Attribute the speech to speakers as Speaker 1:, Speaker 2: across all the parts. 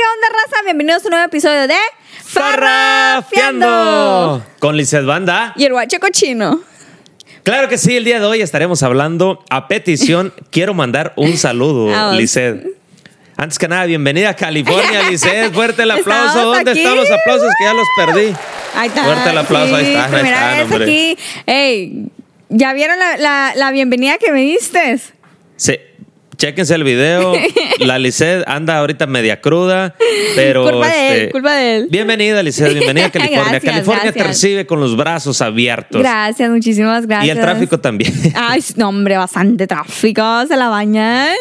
Speaker 1: ¿qué onda, raza? Bienvenidos a un nuevo episodio de
Speaker 2: Farrafiando con Lizeth Banda.
Speaker 1: Y el guacho cochino.
Speaker 2: Claro que sí, el día de hoy estaremos hablando a petición. Quiero mandar un saludo. Lizeth. Antes que nada, bienvenida a California, Lizeth. Fuerte el aplauso. ¿Dónde
Speaker 1: aquí.
Speaker 2: están los aplausos que ya los perdí?
Speaker 1: Ahí está.
Speaker 2: Fuerte el aplauso, ahí
Speaker 1: Sí,
Speaker 2: están, ahí hombre.
Speaker 1: aquí. Ey, ¿ya vieron la, la- la bienvenida que me diste?
Speaker 2: Sí. Chéquense el video. La Lizeth anda ahorita media cruda, pero.
Speaker 1: culpa de
Speaker 2: este,
Speaker 1: él, culpa de él.
Speaker 2: Bienvenida, Lizeth. Bienvenida a California.
Speaker 1: Gracias,
Speaker 2: California te recibe con los brazos abiertos.
Speaker 1: Gracias, muchísimas gracias.
Speaker 2: Y el tráfico también.
Speaker 1: Ay, no, hombre, bastante tráfico, se la bañan.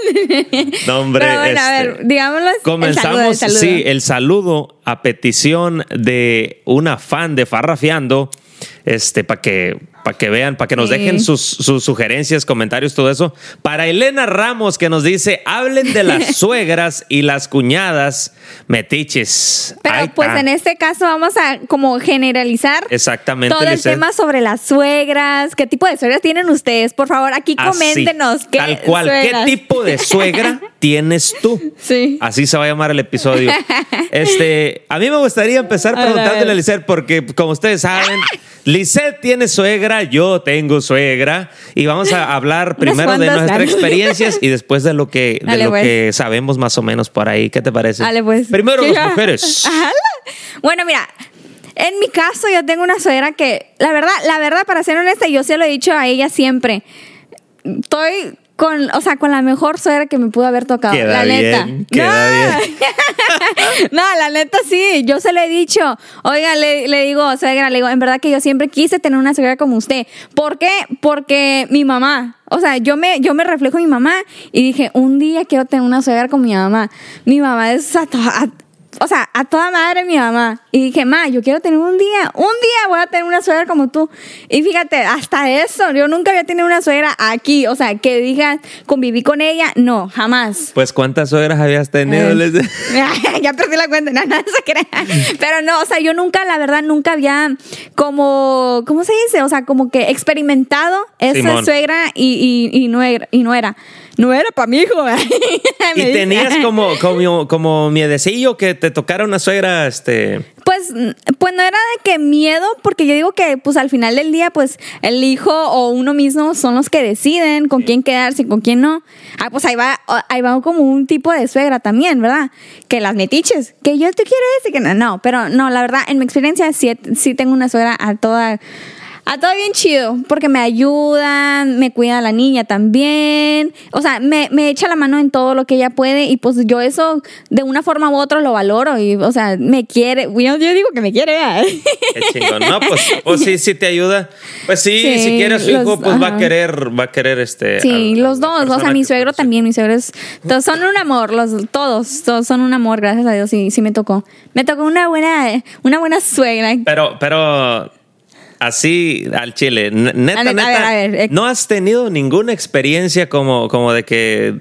Speaker 2: No, hombre,
Speaker 1: Pero bueno, a
Speaker 2: este,
Speaker 1: ver, digámoslo. el saludo,
Speaker 2: Comenzamos,
Speaker 1: el saludo.
Speaker 2: sí, el saludo a petición de una fan de Farrafiando, este, para que, para que vean, para que nos
Speaker 1: Sí.
Speaker 2: dejen sus, sus sugerencias, comentarios, todo eso. Para Elena Ramos, que nos dice, hablen de las suegras y las cuñadas metiches.
Speaker 1: Pero pues en este caso vamos a como generalizar
Speaker 2: Exactamente,
Speaker 1: todo el
Speaker 2: Lizeth.
Speaker 1: tema sobre las suegras. ¿Qué tipo de suegras tienen ustedes? Por favor, aquí
Speaker 2: Así,
Speaker 1: coméntenos. ¿qué
Speaker 2: Tal cual,
Speaker 1: suegras?
Speaker 2: ¿qué tipo de suegra tienes tú?
Speaker 1: Sí.
Speaker 2: Así se va a llamar el episodio. Este, a mí me gustaría empezar
Speaker 1: A a
Speaker 2: preguntándole a Lisette, porque como ustedes saben, Lisette tiene suegra, yo tengo suegra, y vamos a hablar primero de nuestras experiencias y después de lo que, de
Speaker 1: Dale,
Speaker 2: lo
Speaker 1: pues.
Speaker 2: que sabemos más o menos por ahí. ¿Qué te parece?
Speaker 1: Dale, pues.
Speaker 2: Primero las mujeres.
Speaker 1: Ajá. Bueno, mira, en mi caso yo tengo una suegra que, la verdad, la verdad, para ser honesta, yo se lo he dicho a ella siempre. Estoy con, o sea, con la mejor suegra que me pudo haber tocado.
Speaker 2: Queda
Speaker 1: la neta.
Speaker 2: bien, queda
Speaker 1: no. no, la neta sí, yo se lo he dicho. Oiga, le, le digo, suegra, le digo, en verdad que yo siempre quise tener una suegra como usted. ¿Por qué? Porque mi mamá, o sea, yo me, yo me reflejo en mi mamá y dije, un día quiero tener una suegra como mi mamá. Mi mamá es o sea, a toda madre mi mamá. Y dije, ma, yo quiero tener un día, un día voy a tener una suegra como tú. Y fíjate, hasta eso, yo nunca había tenido una suegra aquí. O sea, que diga, conviví con ella, no, jamás.
Speaker 2: Pues, ¿cuántas suegras habías tenido?
Speaker 1: Eh. Ya perdí la cuenta, no, no se crea. Pero no, o sea, yo nunca, la verdad, nunca había como, ¿cómo se dice? O sea, como que experimentado esa
Speaker 2: Simón.
Speaker 1: suegra y, y, y no era, y no era. No era para mi hijo.
Speaker 2: Y tenías como, como, como miedecillo que te tocara una suegra, este...
Speaker 1: Pues, pues no era de que miedo, porque yo digo que pues al final del día, pues el hijo o uno mismo son los que deciden con quién quedarse y con quién no. Ah, pues ahí va, ahí va como un tipo de suegra también, ¿verdad? Que las metiches, que yo te quiero decir que no, no, pero no, la verdad, en mi experiencia sí, sí tengo una suegra a toda, a todo bien chido, porque me ayudan, me cuida la niña también, o sea, me, me echa la mano en todo lo que ella puede y pues yo eso de una forma u otra lo valoro y, o sea, me quiere, yo, yo digo que me quiere, ¿verdad?
Speaker 2: Qué chingón. No, pues, pues sí, sí te ayuda. Pues sí,
Speaker 1: Sí,
Speaker 2: si quiere a su
Speaker 1: los-
Speaker 2: hijo, pues va a querer, va a querer este.
Speaker 1: Sí,
Speaker 2: a-
Speaker 1: los dos, o sea, mi suegro también, mis suegros, todos son un amor, los todos, todos son un amor, gracias a Dios, sí, sí me tocó. Me tocó una buena, una buena suegra.
Speaker 2: Pero, pero así al chile, neta,
Speaker 1: A ver, a
Speaker 2: neta,
Speaker 1: ver, a ver,
Speaker 2: no has tenido ninguna experiencia como, como de que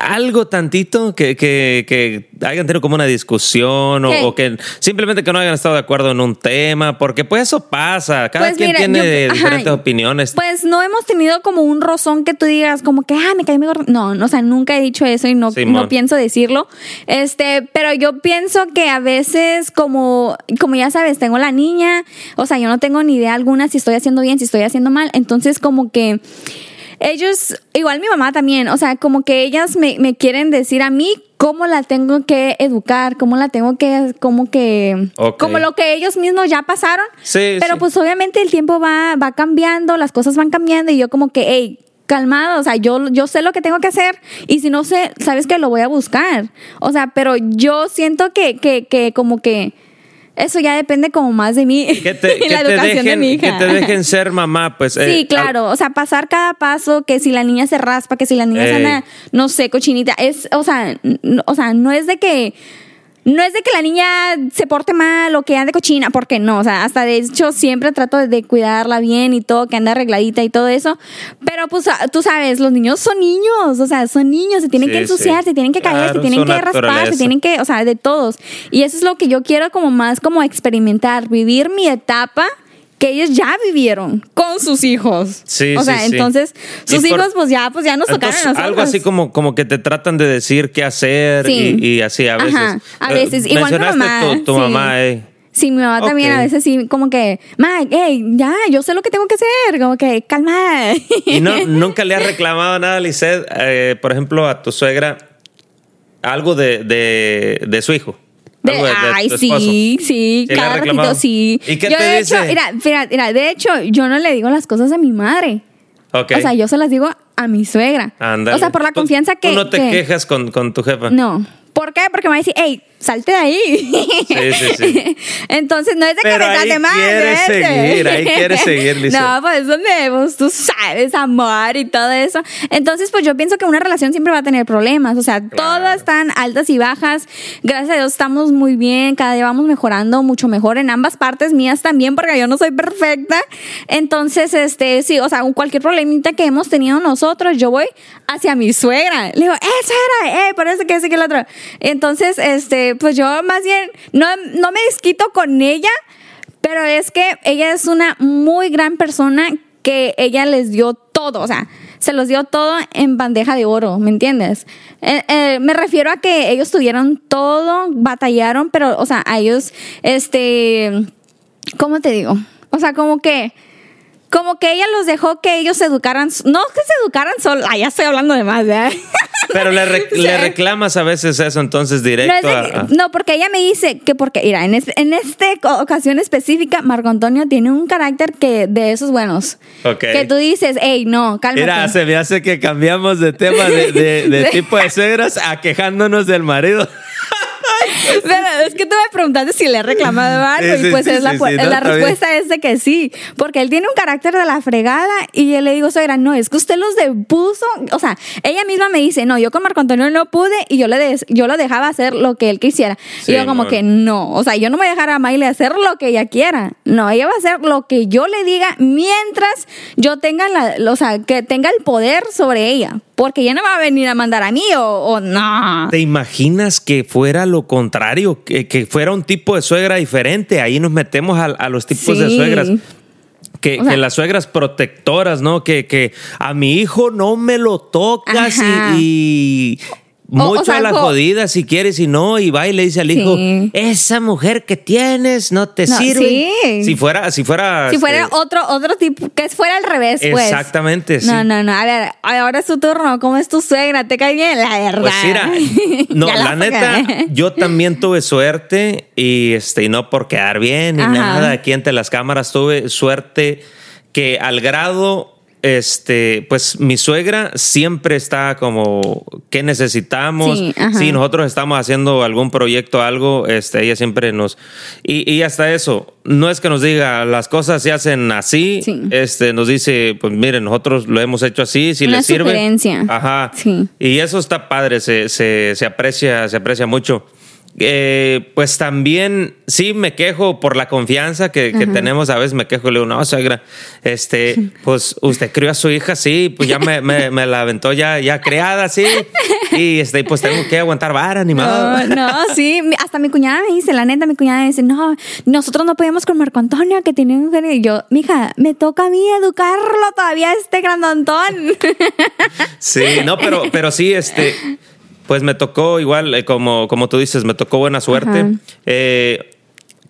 Speaker 2: algo tantito que, que, que hayan tenido como una discusión o, que simplemente que no hayan estado de acuerdo en un tema, porque pues eso pasa, cada
Speaker 1: Pues
Speaker 2: quien
Speaker 1: mira,
Speaker 2: tiene
Speaker 1: yo-
Speaker 2: diferentes
Speaker 1: ajá.
Speaker 2: opiniones.
Speaker 1: Pues no hemos tenido como un rozón que tú digas como que, ah, me caí mejor. No, no, o sea, nunca he dicho eso y no,
Speaker 2: Simón.
Speaker 1: no pienso decirlo. Este, pero yo pienso que a veces como, como ya sabes, tengo la niña, o sea, yo no tengo ni idea alguna si estoy haciendo bien, si estoy haciendo mal. Entonces como que ellos, igual mi mamá también, o sea, como que ellas me, me quieren decir a mí cómo la tengo que educar, cómo la tengo que, como que, como lo que ellos mismos ya pasaron.
Speaker 2: Sí,
Speaker 1: Pero
Speaker 2: sí.
Speaker 1: pues obviamente el tiempo va, va cambiando, las cosas van cambiando y yo como que, hey, calmado, o sea, yo, yo sé lo que tengo que hacer y si no sé, sabes que lo voy a buscar. O sea, pero yo siento que, que, que como que eso ya depende como más de mí
Speaker 2: que te,
Speaker 1: y
Speaker 2: que
Speaker 1: la
Speaker 2: te
Speaker 1: educación de mi
Speaker 2: que
Speaker 1: hija.
Speaker 2: te dejen ser mamá, pues. eh,
Speaker 1: Sí, claro, o sea, pasar cada paso, que si la niña se raspa, que si la niña se
Speaker 2: Ey.
Speaker 1: anda, no sé, cochinita, es, o sea, o sea, no es de que, no es de que la niña se porte mal o que ande cochina, porque no, o sea, hasta de hecho siempre trato de, cuidarla bien y todo, que ande arregladita y todo eso, pero pues ah, tú sabes, los niños son niños, o sea, son niños, se tienen
Speaker 2: Sí,
Speaker 1: que ensuciar,
Speaker 2: sí.
Speaker 1: se tienen que caer,
Speaker 2: Claro,
Speaker 1: se tienen que raspar, se tienen que, o sea, de todos. Y eso es lo que yo quiero como más como experimentar, vivir mi etapa que ellos ya vivieron con sus hijos.
Speaker 2: Sí,
Speaker 1: o sea,
Speaker 2: sí, sí.
Speaker 1: entonces
Speaker 2: Y
Speaker 1: sus
Speaker 2: por-
Speaker 1: hijos pues ya pues ya nos tocaron
Speaker 2: Entonces,
Speaker 1: a nosotros.
Speaker 2: algo así como, como que te tratan de decir qué hacer y, y así a veces.
Speaker 1: Ajá, a
Speaker 2: Eh,
Speaker 1: veces. Igual mi
Speaker 2: mencionaste
Speaker 1: mamá,
Speaker 2: tu, tu
Speaker 1: sí.
Speaker 2: mamá, eh.
Speaker 1: Sí, mi mamá también a veces sí, como que, ma, hey, ya, yo sé lo que tengo que hacer, como que, calma.
Speaker 2: Y no, nunca le has reclamado nada, Lisette, eh, por ejemplo, a tu suegra, algo de, de, de su hijo.
Speaker 1: De- ay, sí, sí, cada
Speaker 2: reclamado?
Speaker 1: ratito sí.
Speaker 2: ¿Y qué
Speaker 1: yo,
Speaker 2: te
Speaker 1: de
Speaker 2: dice?
Speaker 1: Hecho, mira, mira, mira, de hecho, yo no le digo las cosas a mi madre. O sea, yo se las digo a mi suegra.
Speaker 2: Ándale.
Speaker 1: O sea, por la
Speaker 2: Tú-
Speaker 1: confianza que.
Speaker 2: Tú no te
Speaker 1: que-
Speaker 2: quejas con, con tu jefa.
Speaker 1: No. ¿Por qué? Porque me va a decir, hey, salte de ahí.
Speaker 2: Sí, sí, sí.
Speaker 1: Entonces, no es de que
Speaker 2: Pero
Speaker 1: me
Speaker 2: ahí
Speaker 1: trate mal.
Speaker 2: quiere seguir, ahí quiere seguir.
Speaker 1: No, pues donde pues, tú sabes, amor y todo eso. Entonces, pues yo pienso que una relación siempre va a tener problemas. O sea, todas están altas y bajas. Gracias a Dios estamos muy bien. Cada día vamos mejorando mucho mejor en ambas partes, mías también, porque yo no soy perfecta. Entonces, este, sí, o sea, cualquier problemita que hemos tenido nosotros, yo voy hacia mi suegra. Le digo, eh, suegra, eh, parece que ese que el otro. Entonces, este, pues yo más bien no, no me desquito con ella, pero es que ella es una muy gran persona que ella les dio todo, o sea, se los dio todo en bandeja de oro, ¿me entiendes? Eh, eh, me refiero a que ellos tuvieron todo, batallaron, pero, o sea, a ellos, este, ¿cómo te digo? O sea, como que, como que ella los dejó que ellos se educaran, no que se educaran solo, ah, ya estoy hablando de más, ¿verdad?
Speaker 2: Pero le, re-
Speaker 1: Sí.
Speaker 2: le reclamas a veces eso entonces
Speaker 1: No, es
Speaker 2: directo
Speaker 1: de
Speaker 2: a- a-
Speaker 1: no, porque ella me dice que porque, mira, en, este, en esta ocasión específica, Marco Antonio tiene un carácter que de esos buenos.
Speaker 2: Ok.
Speaker 1: Que tú dices, hey, no, cálmate.
Speaker 2: Mira, se me hace que cambiamos de tema de, de- de tipo de suegras a quejándonos del marido.
Speaker 1: Pero es que tú me preguntaste si le he reclamado algo
Speaker 2: Sí, sí,
Speaker 1: y pues
Speaker 2: sí,
Speaker 1: es la,
Speaker 2: no,
Speaker 1: respuesta es de que sí, porque él tiene un carácter de la fregada y yo le digo, suegra, no, es que usted los depuso, o sea, ella misma me dice, no, yo con Marco Antonio no pude y yo le des- yo lo dejaba hacer lo que él quisiera. Y yo como que no, o sea, yo no voy a dejar a Miley hacer lo que ella quiera, no, ella va a hacer lo que yo le diga mientras yo tenga la, o sea, que tenga el poder sobre ella, porque ella no va a venir a mandar a mí o, o no.
Speaker 2: ¿Te imaginas que fuera lo contrario? Que, que fuera un tipo de suegra diferente. Ahí nos metemos a, a los tipos de suegras. Que,
Speaker 1: O sea-
Speaker 2: que las suegras protectoras, ¿no? Que, que a mi hijo no me lo tocas y, y
Speaker 1: O- o
Speaker 2: mucho
Speaker 1: sea,
Speaker 2: a la jodida si quieres y no, y va y le dice al hijo, esa mujer que tienes no te
Speaker 1: No,
Speaker 2: sirve.
Speaker 1: sí.
Speaker 2: Si fuera, si fuera.
Speaker 1: Si fuera
Speaker 2: este,
Speaker 1: otro, otro tipo, que fuera al revés, pues.
Speaker 2: Exactamente, sí.
Speaker 1: No, no, no. A ver, ahora es tu turno. ¿Cómo es tu suegra? ¿Te cae bien? La verdad.
Speaker 2: Pues mira, no, la, neta, yo también tuve suerte y este, y no por quedar bien ni
Speaker 1: Ajá.
Speaker 2: nada, aquí entre las cámaras tuve suerte que al grado, este, pues mi suegra siempre está como, ¿qué necesitamos?
Speaker 1: Sí,
Speaker 2: si nosotros estamos haciendo algún proyecto, algo, este, ella siempre nos, y, y hasta eso, no es que nos diga, las cosas se hacen así,
Speaker 1: Sí.
Speaker 2: este, nos dice, pues miren, nosotros lo hemos hecho así, si
Speaker 1: Una
Speaker 2: les sirve.
Speaker 1: sugerencia.
Speaker 2: Ajá.
Speaker 1: Sí.
Speaker 2: Y eso está padre, se, se, se aprecia, se aprecia mucho. Eh, pues también sí me quejo por la confianza que, que tenemos. A veces me quejo y le digo, no, suegra, este, pues usted crió a su hija, sí, pues ya me, me, me la aventó ya, ya creada, sí. Y este, pues tengo que aguantar vara, ni modo.
Speaker 1: No, no, sí. Hasta mi cuñada me dice, la neta, mi cuñada me dice, no, nosotros no podíamos con Marco Antonio, que tiene un genio. Y yo, mija, me toca a mí educarlo todavía este grandantón.
Speaker 2: Sí, no, pero, pero sí, este, pues me tocó igual, eh, como, como tú dices, me tocó buena suerte. Eh,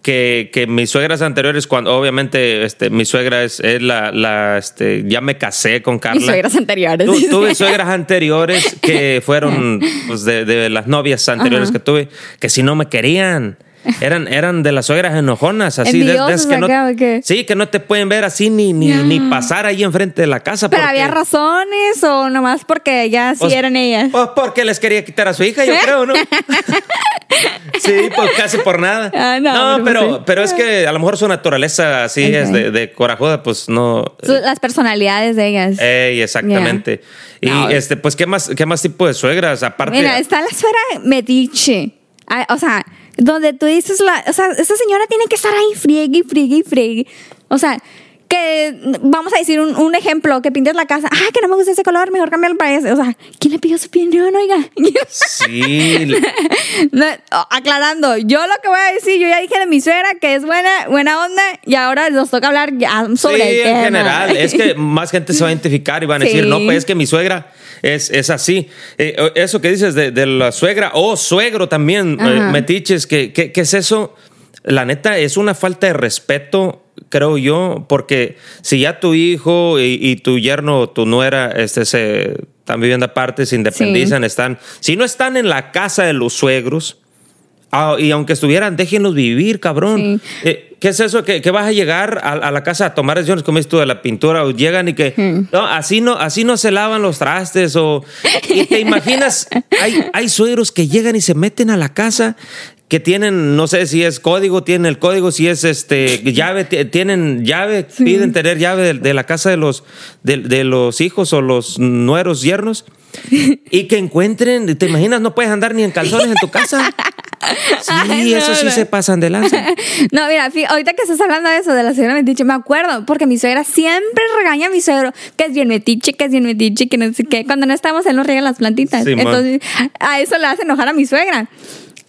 Speaker 2: que, que mis suegras anteriores, cuando obviamente este, mi suegra es, es la, la, este, ya me casé con Carla.
Speaker 1: Mis suegras anteriores.
Speaker 2: Tu- tuve suegras anteriores que fueron pues, de, de las novias anteriores
Speaker 1: Ajá.
Speaker 2: que tuve, que si no me querían. Eran, eran de las suegras enojonas, así de, que no, sí, que no te pueden ver así ni, ni, ni pasar ahí enfrente de la casa.
Speaker 1: Pero
Speaker 2: porque-
Speaker 1: había razones o nomás porque ya sí
Speaker 2: pues,
Speaker 1: eran ellas.
Speaker 2: Pues porque les quería quitar a su hija, yo creo, ¿no? sí, pues casi por nada.
Speaker 1: Ah, no,
Speaker 2: no,
Speaker 1: pero
Speaker 2: pero,
Speaker 1: sí.
Speaker 2: pero es que a lo mejor su naturaleza así es de, de corajuda, pues no.
Speaker 1: Su- las personalidades de ellas.
Speaker 2: Ey, exactamente. Y
Speaker 1: No.
Speaker 2: este, pues, ¿qué más, qué más tipo de suegras? Aparte.
Speaker 1: Mira, está la suegra metiche. Ah, O sea, donde tú dices, la, o sea, esa señora tiene que estar ahí friegue y friegue y friegue. O sea, que vamos a decir un, un ejemplo, que pintes la casa, ah, que no me gusta ese color, mejor cambiarlo para ese. O sea, ¿quién le pidió su opinión, oiga?
Speaker 2: Sí.
Speaker 1: No, oh, aclarando, yo lo que voy a decir, yo ya dije de mi suegra que es buena, buena onda y ahora nos toca hablar ya sobre
Speaker 2: sí,
Speaker 1: el tema.
Speaker 2: en general. Es que más gente se va a identificar y van a decir, no, pues es que mi suegra es, es así. Eh, eso que dices de, de la suegra o suegro también, eh, metiches, ¿qué, qué, qué es eso? La neta, es una falta de respeto, creo yo, porque si ya tu hijo y, y tu yerno o tu nuera este, se están viviendo aparte, se independizan, están, si no están en la casa de los suegros, ah, y aunque estuvieran, déjenlos vivir, cabrón.
Speaker 1: Sí.
Speaker 2: Eh, ¿Qué es eso? ¿Que, que vas a llegar a, a la casa a tomar decisiones como esto de la pintura o llegan y que no, así no, así no se lavan los trastes o y te imaginas, hay, hay suegros que llegan y se meten a la casa que tienen, no sé si es código, tienen el código, si es este llave, tienen llave, piden tener llave de, de la casa de los, de, de los hijos o los nueros yernos y que encuentren, te imaginas, no puedes andar ni en calzones en tu casa. Sí,
Speaker 1: Ay, no,
Speaker 2: eso sí
Speaker 1: no.
Speaker 2: se pasan de lanza.
Speaker 1: No, mira, ahorita que estás hablando de eso, de la señora metiche, me acuerdo, porque mi suegra siempre regaña a mi suegro, que es bien metiche, que es bien metiche, que no sé qué. Cuando no estamos, él nos riega las plantitas.
Speaker 2: Sí, man.
Speaker 1: entonces, a eso le hace enojar a mi suegra.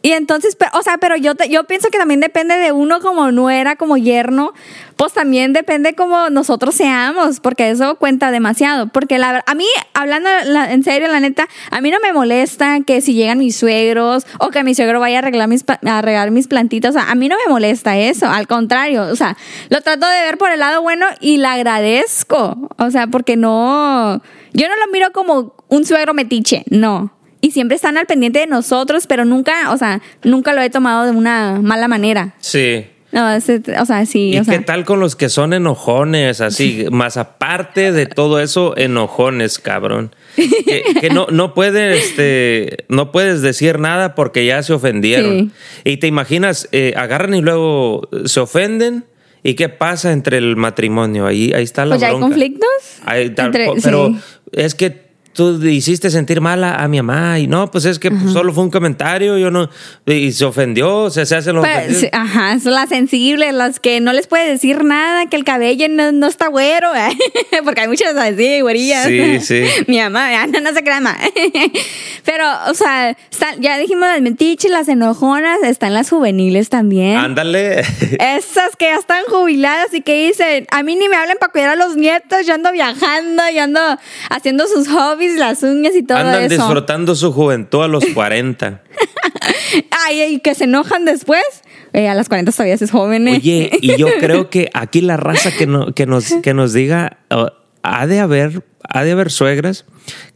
Speaker 1: Y entonces, pe- o sea, pero yo, te- yo pienso que también depende de uno como nuera, como yerno, pues también depende como nosotros seamos, porque eso cuenta demasiado. Porque la, a mí, hablando la- en serio, la neta, a mí no me molesta que si llegan mis suegros o que mi suegro vaya a arreglar mis, a regar mis plantitas, o sea, a mí no me molesta eso, al contrario, o sea, lo trato de ver por el lado bueno y le agradezco, o sea, porque no, yo no lo miro como un suegro metiche, no. Y siempre están al pendiente de nosotros, pero nunca, o sea, nunca lo he tomado de una mala manera.
Speaker 2: Sí.
Speaker 1: No, ese- o sea, sí,
Speaker 2: ¿Y
Speaker 1: o
Speaker 2: qué
Speaker 1: sea.
Speaker 2: tal con los que son enojones, así? Más aparte de todo eso, enojones, cabrón. Que, que no, no puedes, este, no puedes decir nada porque ya se ofendieron. Y te imaginas, eh, agarran y luego se ofenden. ¿Y qué pasa entre el matrimonio? Ahí, ahí está la
Speaker 1: Pues ya hay
Speaker 2: bronca.
Speaker 1: conflictos.
Speaker 2: Ahí está,
Speaker 1: Entre-
Speaker 2: pero
Speaker 1: sí.
Speaker 2: es que tú hiciste sentir mal a, a mi mamá y no, pues es que pues, solo fue un comentario, yo no, y se ofendió, o sea, se hacen los
Speaker 1: Pero,
Speaker 2: ofendidos.
Speaker 1: sí, ajá, son las sensibles, las que no les puede decir nada, que el cabello no, no está güero, porque hay muchas así, güerillas.
Speaker 2: Sí, sí.
Speaker 1: Mi mamá, ah, no, no se crean más. Pero, o sea, están- ya dijimos las mentiches, las enojonas, están las juveniles también.
Speaker 2: Ándale.
Speaker 1: Esas que ya están jubiladas y que dicen, a mí ni me hablen para cuidar a los nietos, yo ando viajando, yo ando haciendo sus hobbies, las uñas y todo
Speaker 2: Andan
Speaker 1: eso.
Speaker 2: disfrutando su juventud a los 40.
Speaker 1: Ay, y que se enojan después. Eh, a las 40 todavía es joven. ¿eh?
Speaker 2: Oye, y yo creo que aquí la raza que, no- que, nos, que nos diga, oh, ha de haber, ha de haber suegras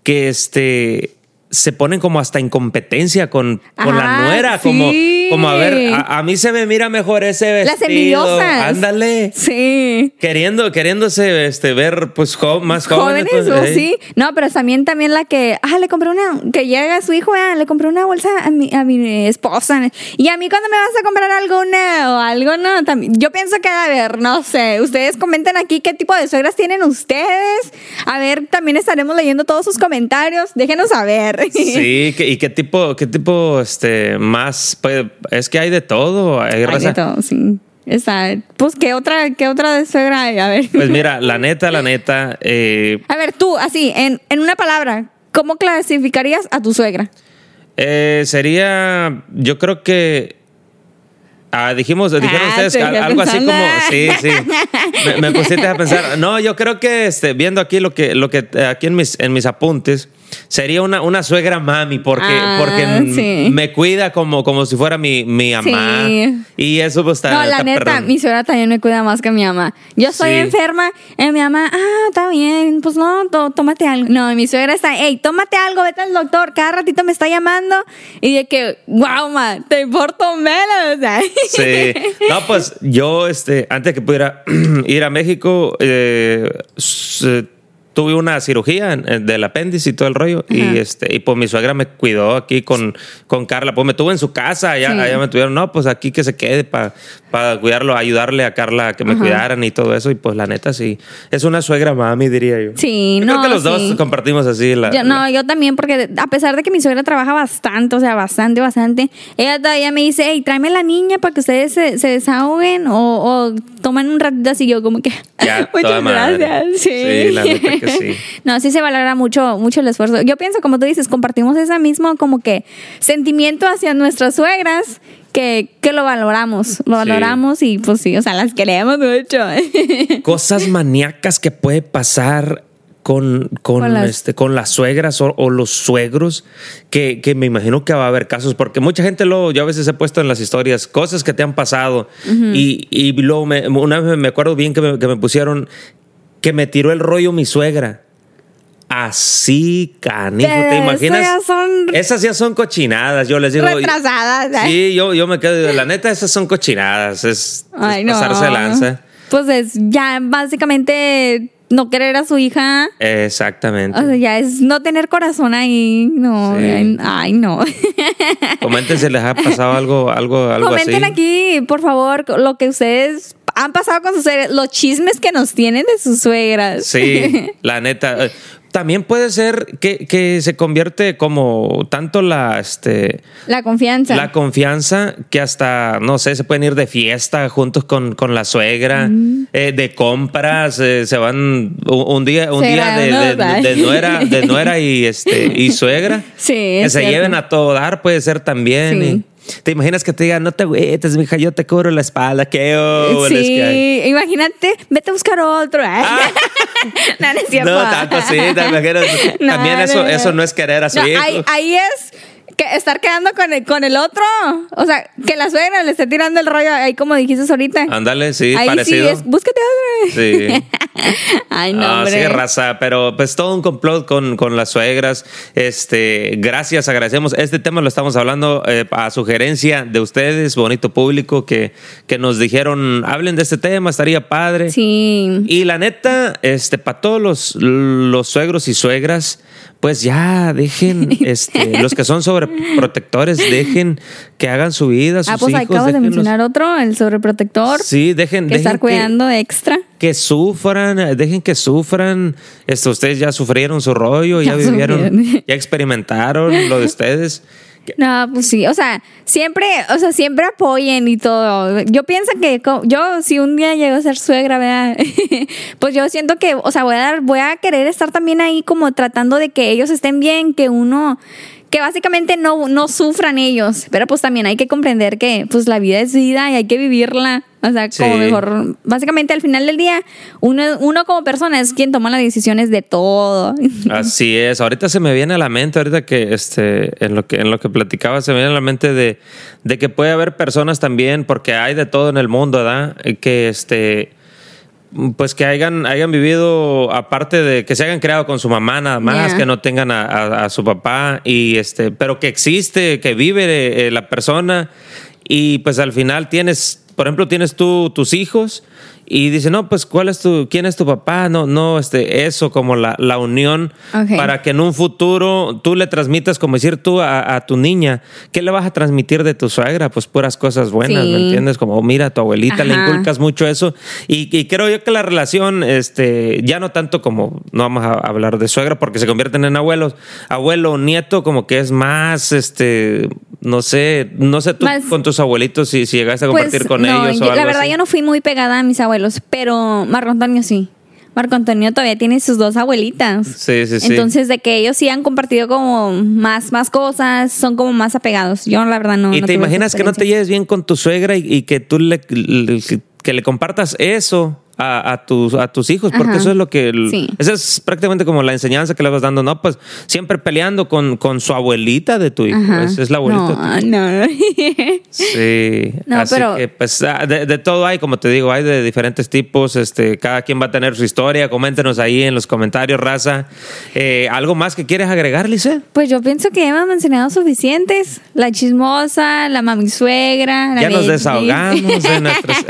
Speaker 2: que este se ponen como hasta en competencia con, con la
Speaker 1: Ah,
Speaker 2: nuera,
Speaker 1: sí.
Speaker 2: como a ver, a, a mí se me mira mejor ese vestido.
Speaker 1: Las envidiosas.
Speaker 2: Ándale.
Speaker 1: Sí.
Speaker 2: Queriendo, queriéndose este, ver pues jo- más jóvenes.
Speaker 1: Jóvenes,
Speaker 2: pues,
Speaker 1: o
Speaker 2: eh.
Speaker 1: sí. No, pero también, también la que, ah, le compré una, que llega su hijo, ah, le compré una bolsa a mi, a mi esposa. Y a mí cuando me vas a comprar alguna o algo, no, también, yo pienso que, a ver, no sé, ustedes comenten aquí qué tipo de suegras tienen ustedes. A ver, también estaremos leyendo todos sus comentarios. Déjenos saber.
Speaker 2: Sí, y qué tipo, qué tipo, este, más, pues, es que hay de todo. Hay
Speaker 1: Hay de todo, sí. Está, pues, ¿qué otra, qué otra de suegra hay? A ver.
Speaker 2: Pues mira, la neta, la neta, eh,
Speaker 1: A ver, tú, así, en, en una palabra, ¿cómo clasificarías a tu suegra?
Speaker 2: eh, sería, yo creo que, ah, dijimos, dijeron
Speaker 1: Ah,
Speaker 2: ustedes algo así como, sí, sí, me, me pusiste a pensar. No, yo creo que, este, viendo aquí lo que, lo que, eh, aquí en mis, en mis apuntes, sería una, una suegra mami, porque,
Speaker 1: Ah,
Speaker 2: porque
Speaker 1: sí.
Speaker 2: me cuida como, como si fuera mi, mi mamá.
Speaker 1: Sí.
Speaker 2: Y eso pues está.
Speaker 1: no, la
Speaker 2: está
Speaker 1: neta,
Speaker 2: perrón.
Speaker 1: mi suegra también me cuida más que mi mamá. Yo estoy
Speaker 2: Sí.
Speaker 1: enferma y mi mamá, ah, está bien, pues no, tómate algo. No, mi suegra está, hey, tómate algo, vete al doctor, cada ratito me está llamando y de que, wow, ma, te importo menos. o sea.
Speaker 2: Sí. No, pues yo, este, antes que pudiera ir a México, eh, tuve una cirugía del apéndice y todo el rollo. Y este, y pues mi suegra me cuidó aquí con, con Carla. Pues me tuvo en su casa, allá,
Speaker 1: Sí.
Speaker 2: allá me tuvieron, no, pues aquí que se quede para cuidarlo, ayudarle a Carla a que me
Speaker 1: Ajá.
Speaker 2: cuidaran y todo eso. Y pues la neta, sí. Es una suegra mami, diría yo.
Speaker 1: Sí,
Speaker 2: Yo
Speaker 1: no.
Speaker 2: Creo que los
Speaker 1: sí.
Speaker 2: dos compartimos así la.
Speaker 1: Yo, no, yo también, porque a pesar de que mi suegra trabaja bastante, o sea, bastante, bastante, ella todavía me dice, hey, tráeme la niña para que ustedes se, se desahoguen o, o tomen un ratito así. Yo, como que,
Speaker 2: Ya,
Speaker 1: muchas
Speaker 2: madre.
Speaker 1: gracias. Sí.
Speaker 2: Sí, la neta que sí.
Speaker 1: no, sí se valora mucho, mucho el esfuerzo. Yo pienso, como tú dices, compartimos ese mismo, como que, sentimiento hacia nuestras suegras. Que, que lo valoramos, lo
Speaker 2: Sí.
Speaker 1: valoramos y pues sí, o sea, las queremos mucho.
Speaker 2: Cosas maníacas que puede pasar con, con,
Speaker 1: Con las-
Speaker 2: este, con las suegras o, o los suegros, que, que me imagino que va a haber casos, porque mucha gente lo, yo a veces he puesto en las historias cosas que te han pasado y, y luego me- una vez me acuerdo bien que me, que me pusieron que me tiró el rollo mi suegra. Así, canijo, ¿te imaginas?
Speaker 1: ya son-
Speaker 2: Esas ya son cochinadas, yo les digo.
Speaker 1: Retrasadas. ¿eh?
Speaker 2: Sí, yo, yo me quedo, la neta, esas son cochinadas, es,
Speaker 1: Ay, no.
Speaker 2: pasarse de lanza.
Speaker 1: Pues es ya básicamente no querer a su hija.
Speaker 2: Exactamente.
Speaker 1: O sea, ya es no tener corazón ahí. No,
Speaker 2: Sí.
Speaker 1: ay, no.
Speaker 2: Comenten si les ha pasado algo, algo, algo
Speaker 1: Comenten
Speaker 2: así.
Speaker 1: aquí, por favor, lo que ustedes han pasado con sus suegras, los chismes que nos tienen de sus suegras.
Speaker 2: Sí, la neta. Eh, También puede ser que, que se convierte como tanto la, este,
Speaker 1: La confianza.
Speaker 2: la confianza que hasta, no sé, se pueden ir de fiesta juntos con, con la suegra,
Speaker 1: Mm.
Speaker 2: eh, de compras, eh, se van un, día, un día de, de- de-
Speaker 1: Ay.
Speaker 2: de nuera, de nuera y este y suegra.
Speaker 1: Sí,
Speaker 2: que
Speaker 1: es
Speaker 2: se
Speaker 1: cierto.
Speaker 2: lleven a todo dar, puede ser también.
Speaker 1: Sí.
Speaker 2: y- ¿Te imaginas que te digan, no te agüites, mija, yo te cubro la espalda? ¿Qué hay?"
Speaker 1: Sí, imagínate, vete a buscar otro. Ay. no, no cierto.
Speaker 2: No, tanto sí, te imaginas.
Speaker 1: No,
Speaker 2: También
Speaker 1: no,
Speaker 2: eso,
Speaker 1: no.
Speaker 2: eso no es querer a su
Speaker 1: No,
Speaker 2: hijo.
Speaker 1: ahí, ahí es que estar quedando con el, con el otro. O sea, que la suegra le esté tirando el rollo ahí como dijiste ahorita.
Speaker 2: Ándale, sí,
Speaker 1: ahí
Speaker 2: parecido.
Speaker 1: sí es, búscate otro.
Speaker 2: Sí.
Speaker 1: Ay, no,
Speaker 2: Ah, sí, raza, pero pues todo un complot con, con las suegras. Este, gracias, agradecemos. Este tema lo estamos hablando eh, a sugerencia de ustedes, bonito público, que, que nos dijeron, hablen de este tema, estaría padre.
Speaker 1: Sí.
Speaker 2: Y la neta, este, para todos los, los suegros y suegras, pues ya dejen, este, los que son sobreprotectores, dejen que hagan su vida. Sus
Speaker 1: Ah, pues
Speaker 2: hijos,
Speaker 1: acabas de mencionar otro, el sobreprotector.
Speaker 2: Sí, dejen,
Speaker 1: que
Speaker 2: dejen
Speaker 1: estar cuidando extra.
Speaker 2: Que sufran, eh, dejen que sufran. Esto, ustedes ya sufrieron su rollo, ya,
Speaker 1: Ya
Speaker 2: vivieron,
Speaker 1: sufrieron.
Speaker 2: ya experimentaron lo de ustedes.
Speaker 1: No, pues sí, o sea, siempre, o sea, siempre apoyen y todo. Yo pienso que yo, si un día llego a ser suegra, ¿verdad? pues yo siento que, o sea, voy a dar, voy a querer estar también ahí como tratando de que ellos estén bien, que uno, que básicamente no, no sufran ellos. Pero pues también hay que comprender que pues la vida es vida y hay que vivirla. O sea, como mejor, básicamente al final del día, uno, uno como persona es quien toma las decisiones de todo.
Speaker 2: Así es. Ahorita se me viene a la mente, ahorita que este, en lo que, en lo que platicaba, se me viene a la mente de, de que puede haber personas también, porque hay de todo en el mundo, ¿verdad? Eh, Que este pues que hayan, hayan vivido, aparte de que se hayan creado con su mamá nada más,
Speaker 1: Yeah.
Speaker 2: que no tengan a, a- a su papá, y este, pero que existe, que vive eh, la persona, y pues al final tienes, por ejemplo, tienes tú tus hijos, y dice, no, pues, ¿cuál es tu, quién es tu papá? No, no, este, eso, como la, la unión, para que en un futuro tú le transmitas, como decir tú a, a tu niña, ¿qué le vas a transmitir de tu suegra? Pues puras cosas buenas,
Speaker 1: Sí.
Speaker 2: ¿me entiendes? Como, mira, tu abuelita le inculcas mucho eso. Y, y creo yo que la relación, este, ya no tanto como, no vamos a hablar de suegra porque se convierten en abuelos, abuelo, nieto, como que es más, este, no sé, no sé tú con tus abuelitos si, si llegaste a compartir con
Speaker 1: Pues, no,
Speaker 2: ellos o algo
Speaker 1: La verdad,
Speaker 2: así.
Speaker 1: yo no fui muy pegada a mis abuelos, pero Marco Antonio sí. Marco Antonio todavía tiene sus dos abuelitas.
Speaker 2: Sí, sí, sí.
Speaker 1: Entonces, de que ellos sí han compartido como más, más cosas, son como más apegados. Yo, la verdad, no.
Speaker 2: y
Speaker 1: no
Speaker 2: te imaginas que no te lleves bien con tu suegra y, y que tú le, le- que le compartas eso a, a tus, a tus hijos, porque
Speaker 1: Ajá.
Speaker 2: eso es lo que...
Speaker 1: Sí.
Speaker 2: Esa es prácticamente como la enseñanza que le vas dando, ¿no? Pues siempre peleando con, con su abuelita de tu hijo. Es, es la abuelita de tu
Speaker 1: No, no.
Speaker 2: Sí,
Speaker 1: No,
Speaker 2: así
Speaker 1: pero-
Speaker 2: que pues ah, de, de todo hay, como te digo, hay de diferentes tipos, este, cada quien va a tener su historia, coméntenos ahí en los comentarios, raza. Eh, ¿Algo más que quieres agregar, Lice?
Speaker 1: Pues yo pienso que hemos mencionado suficientes. La chismosa, la mami suegra. La
Speaker 2: Ya nos desahogamos de nuestros...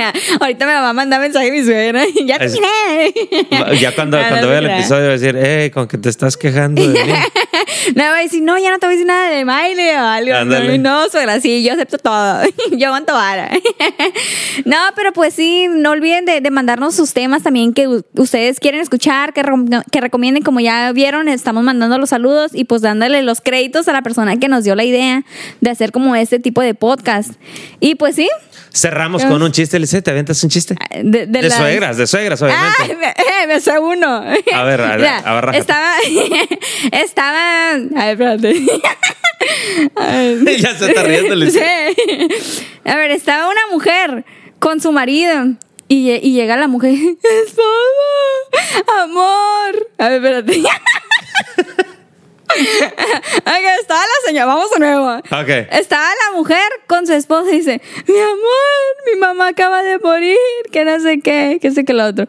Speaker 1: Ahorita me va a mandar mensaje a mi suegra. ya
Speaker 2: Es-
Speaker 1: terminé.
Speaker 2: Ya cuando, cuando vea el episodio va a decir, eh, con que te estás quejando de mí.
Speaker 1: No, va a decir, no, ya no te voy a decir nada de baile o algo.
Speaker 2: Ándale.
Speaker 1: No, suegra, sí, yo acepto todo. yo aguanto vara. no, pero pues sí, no olviden de, de mandarnos sus temas también que ustedes quieren escuchar, que, que recomienden, como ya vieron, estamos mandando los saludos y pues dándole los créditos a la persona que nos dio la idea de hacer como este tipo de podcast. Y pues sí,
Speaker 2: Cerramos con un chiste, Lice, ¿te avientas un chiste?
Speaker 1: de,
Speaker 2: De,
Speaker 1: las-
Speaker 2: suegras, de suegras, obviamente.
Speaker 1: Ay, me, me sé uno.
Speaker 2: A ver, a ver,
Speaker 1: Mira,
Speaker 2: a ver,
Speaker 1: estaba, estaba, a ver, espérate. Ay.
Speaker 2: ya se está riendo, Lice.
Speaker 1: Sí. A ver, estaba una mujer con su marido y, y llega la mujer, esposo, amor. A ver, espérate. Estaba la señora, vamos de nuevo.
Speaker 2: Ok.
Speaker 1: Estaba la mujer con su esposo y dice, mi amor, mi mamá acaba de morir, que no sé qué, que sé que lo otro.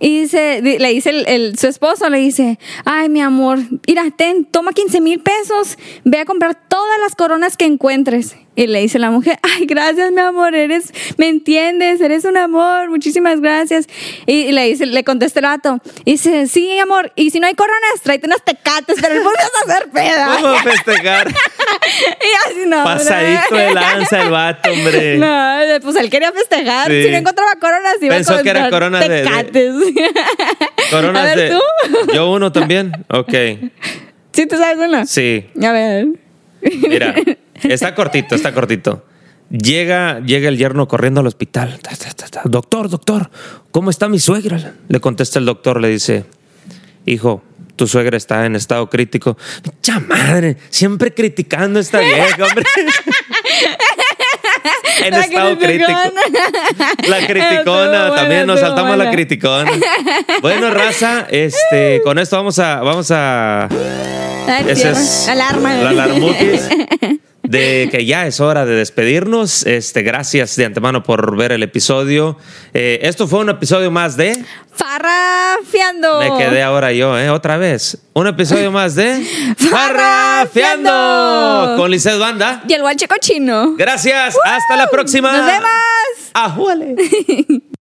Speaker 1: Y dice, di- le dice el, el- su esposo, le dice, ay, mi amor, mira, ten, toma 15 mil pesos, ve a comprar todas las coronas que encuentres. Y le dice la mujer, ay, gracias, mi amor, eres, me entiendes, eres un amor, muchísimas gracias. Y le dice, le contesta el vato, y dice, sí, amor, y si no hay coronas, tráete unas tecates, pero el es hacer peda.
Speaker 2: Vamos a festejar.
Speaker 1: Y así no.
Speaker 2: Pasadito de lanza el vato, hombre.
Speaker 1: No, pues él quería festejar.
Speaker 2: Sí.
Speaker 1: Si no encontraba coronas, iba
Speaker 2: Pensó
Speaker 1: a
Speaker 2: que era coronas de- de-. Coronas
Speaker 1: a ver,
Speaker 2: de.
Speaker 1: ¿tú?
Speaker 2: Yo uno también. Ok.
Speaker 1: ¿Sí tú sabes uno?
Speaker 2: Sí.
Speaker 1: A ver.
Speaker 2: Mira, está cortito, está cortito. Llega, llega el yerno corriendo al hospital. Ta, ta, ta, ta. Doctor, doctor, ¿cómo está mi suegra? Le contesta el doctor, le dice, hijo, tu suegra está en estado crítico. ¡Mucha madre! Siempre criticando a esta vieja, hombre. en
Speaker 1: La
Speaker 2: estado crítico. La criticona, también nos saltamos la criticona. Bueno, raza, este, con esto vamos a, vamos a
Speaker 1: Ay,
Speaker 2: esa es
Speaker 1: Alarma.
Speaker 2: La alarmutis de que ya es hora de despedirnos. Este, gracias de antemano por ver el episodio. Eh, esto fue un episodio más de.
Speaker 1: Farrafiando.
Speaker 2: Me quedé ahora yo, ¿eh? Otra vez. Un episodio más de.
Speaker 1: Farrafiando.
Speaker 2: Farrafiando Con Lizeth Banda.
Speaker 1: Y el guanche cochino.
Speaker 2: Gracias. Hasta la próxima.
Speaker 1: Nos vemos.
Speaker 2: Ajúale.